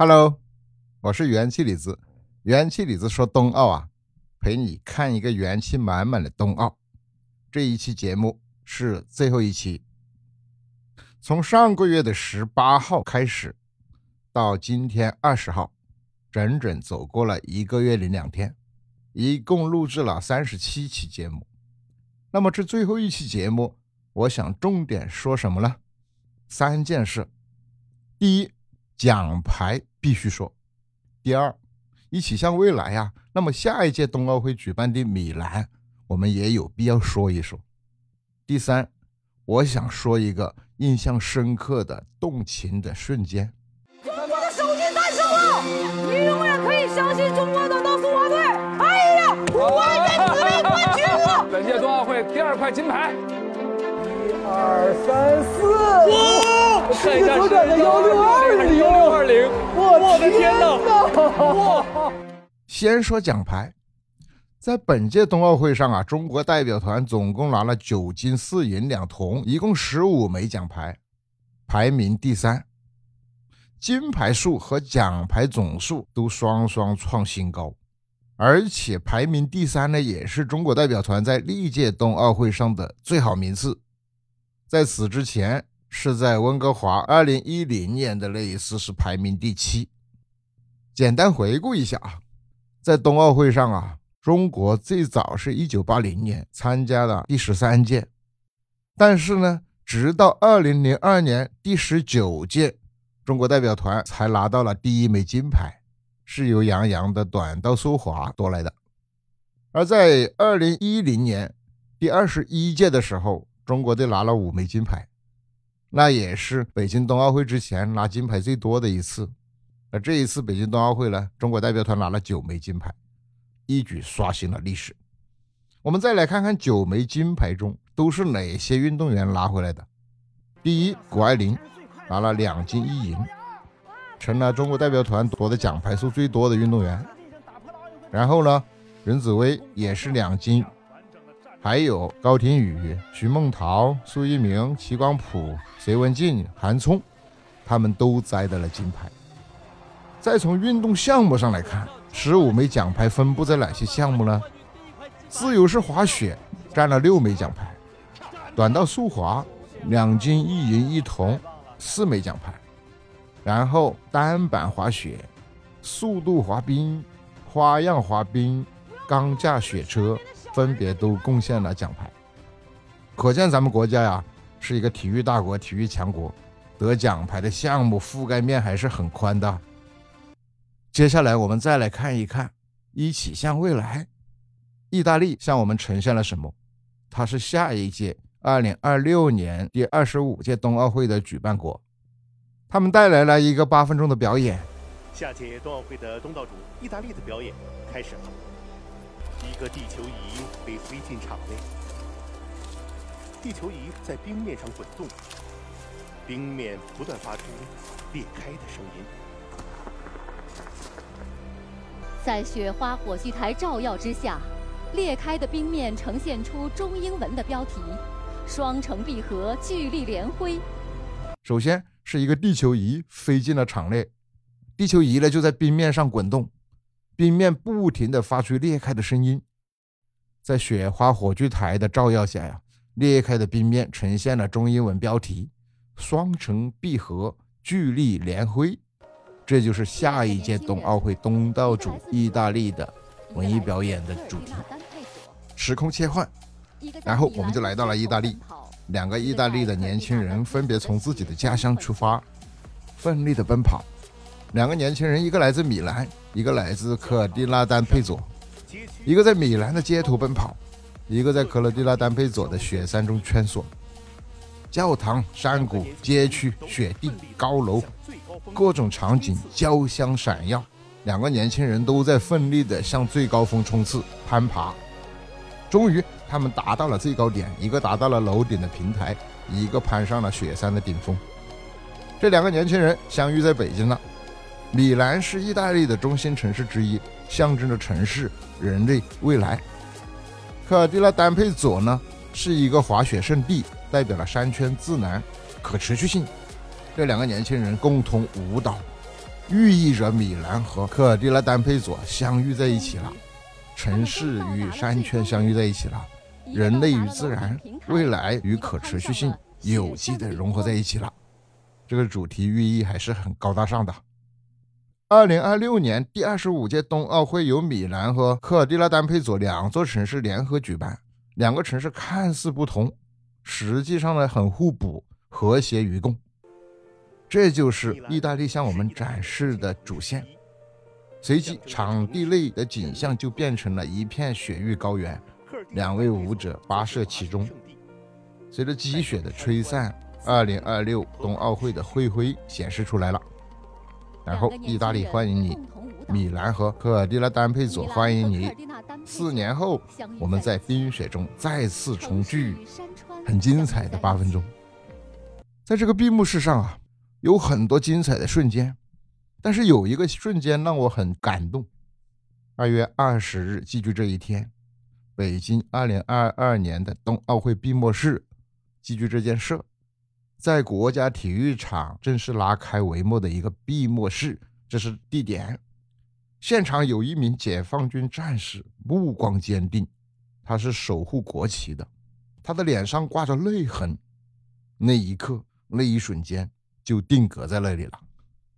Hello，我是元气李子。元气李子说冬奥啊，陪你看一个元气满满的冬奥。这一期节目是最后一期。从上个月的十八号开始，到今天二十号，整整走过了一个月零两天，一共录制了三十七期节目。那么这最后一期节目，我想重点说什么呢？三件事。第一，奖牌必须说；第二，一起向未来呀。那么下一届冬奥会举办的米兰，我们也有必要说一说。第三，我想说一个印象深刻的动情的瞬间。中国的首金诞生了，你永远可以相信中国短道速滑队。哎呀，万人子妹冠军了！本届冬奥会第二块金牌。一二三四，五！世界左转的幺六二天哪！哇！先说奖牌，在本届冬奥会上啊，中国代表团总共拿了九金四银两铜，一共十五枚奖牌，排名第三，金牌数和奖牌总数都双双创新高，而且排名第三呢，也是中国代表团在历届冬奥会上的最好名次。在此之前，是在温哥华2010年的那一次是排名第七。简单回顾一下啊，在冬奥会上啊，中国最早是一九八零年参加了第十三届，但是呢，直到2002年第十九届，中国代表团才拿到了第一枚金牌，是由杨洋的短道速滑夺来的。而在2010年第二十一届的时候，中国队拿了五枚金牌，那也是北京冬奥会之前拿金牌最多的一次。而这一次北京冬奥会呢，中国代表团拿了九枚金牌，一举刷新了历史。我们再来看看九枚金牌中都是哪些运动员拿回来的。第一，谷爱凌拿了两金一银，成了中国代表团夺的奖牌数最多的运动员。然后呢，任子威也是两金。还有高亭宇、徐梦桃、苏一鸣、齐光朴、隋文静、韩聪，他们都摘得了金牌。再从运动项目上来看，十五枚奖牌分布在哪些项目呢？自由式滑雪占了六枚奖牌，短道速滑两金一银一铜，四枚奖牌。然后单板滑雪、速度滑冰、花样滑冰、钢架雪车。分别都贡献了奖牌，可见咱们国家呀是一个体育大国、体育强国，得奖牌的项目覆盖面还是很宽的。接下来我们再来看一看，一起向未来，意大利向我们呈现了什么？它是下一届2026年第二十五届冬奥会的举办国，他们带来了一个八分钟的表演。下届冬奥会的东道主意大利的表演开始了。一个地球仪被推进场内，地球仪在冰面上滚动，冰面不断发出裂开的声音。在雪花火炬台照耀之下，裂开的冰面呈现出中英文的标题：“双城闭合，巨力连辉。”首先是一个地球仪飞进了场内，地球仪呢就在冰面上滚动。冰面不停地发出裂开的声音，在雪花火炬台的照耀下呀，裂开的冰面呈现了中英文标题“双城闭合，巨力连辉”，这就是下一届冬奥会东道主意大利的文艺表演的主题。时空切换，然后我们就来到了意大利，两个意大利的年轻人分别从自己的家乡出发，奋力的奔跑。两个年轻人，一个来自米兰，一个来自科尔蒂拉丹佩佐。一个在米兰的街头奔跑，一个在科尔蒂拉丹佩佐的雪山中穿梭。教堂、山谷、街区、雪地、高楼，各种场景交相闪耀。两个年轻人都在奋力地向最高峰冲刺、攀爬。终于，他们达到了最高点，一个达到了楼顶的平台，一个攀上了雪山的顶峰。这两个年轻人相遇在北京了。米兰是意大利的中心城市之一，象征着城市、人类未来。科尔蒂拉丹佩佐呢，是一个滑雪圣地，代表了山圈自然、可持续性。这两个年轻人共同舞蹈，寓意着米兰和科尔蒂拉丹佩佐相遇在一起了，城市与山泉相遇在一起了，人类与自然、未来与可持续性有机的融合在一起了。这个主题寓意还是很高大上的。二零二六年第二十五届冬奥会由米兰和科尔蒂拉丹佩佐两座城市联合举办，两个城市看似不同，实际上呢很互补，和谐与共。这就是意大利向我们展示的主线。随即，场地内的景象就变成了一片雪域高原，两位舞者跋涉其中。随着积雪的吹散，二零二六冬奥会的会徽显示出来了。然后，意大利欢迎你，米兰和科尔蒂拉丹佩佐欢迎你。四年后，我们在冰雪中再次重聚，很精彩的八分钟。在这个闭幕式上啊，有很多精彩的瞬间，但是有一个瞬间让我很感动。二月二十日，记住这一天，北京二零二二年的冬奥会闭幕式，记住这件事。在国家体育场正式拉开帷幕的一个闭幕式，这是地点。现场有一名解放军战士，目光坚定，他是守护国旗的，他的脸上挂着泪痕。那一刻，那一瞬间就定格在那里了，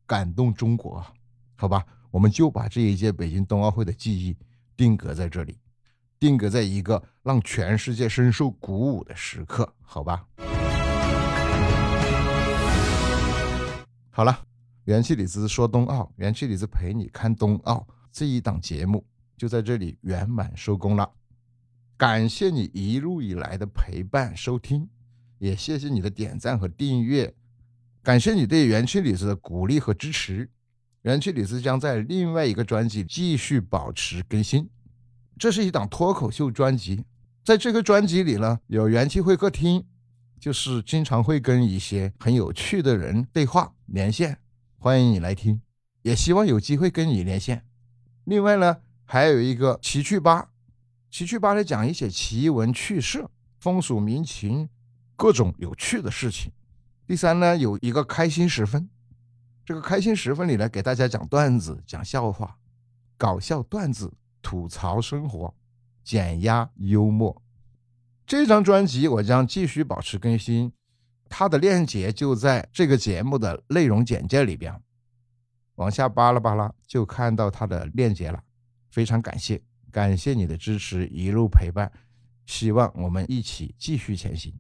感动中国。好吧，我们就把这一届北京冬奥会的记忆定格在这里，定格在一个让全世界深受鼓舞的时刻。好吧。好了，元气李子说冬奥，元气李子陪你看冬奥这一档节目就在这里圆满收工了。感谢你一路以来的陪伴收听，也谢谢你的点赞和订阅，感谢你对元气李子的鼓励和支持。元气李子将在另外一个专辑继续保持更新，这是一档脱口秀专辑，在这个专辑里呢，有元气会客厅。就是经常会跟一些很有趣的人对话连线，欢迎你来听，也希望有机会跟你连线。另外呢，还有一个奇趣吧，奇趣吧里讲一些奇闻趣事、风俗民情，各种有趣的事情。第三呢，有一个开心时分，这个开心时分里呢，给大家讲段子、讲笑话、搞笑段子、吐槽生活、减压幽默。这张专辑我将继续保持更新，它的链接就在这个节目的内容简介里边，往下扒拉扒拉就看到它的链接了。非常感谢，感谢你的支持，一路陪伴，希望我们一起继续前行。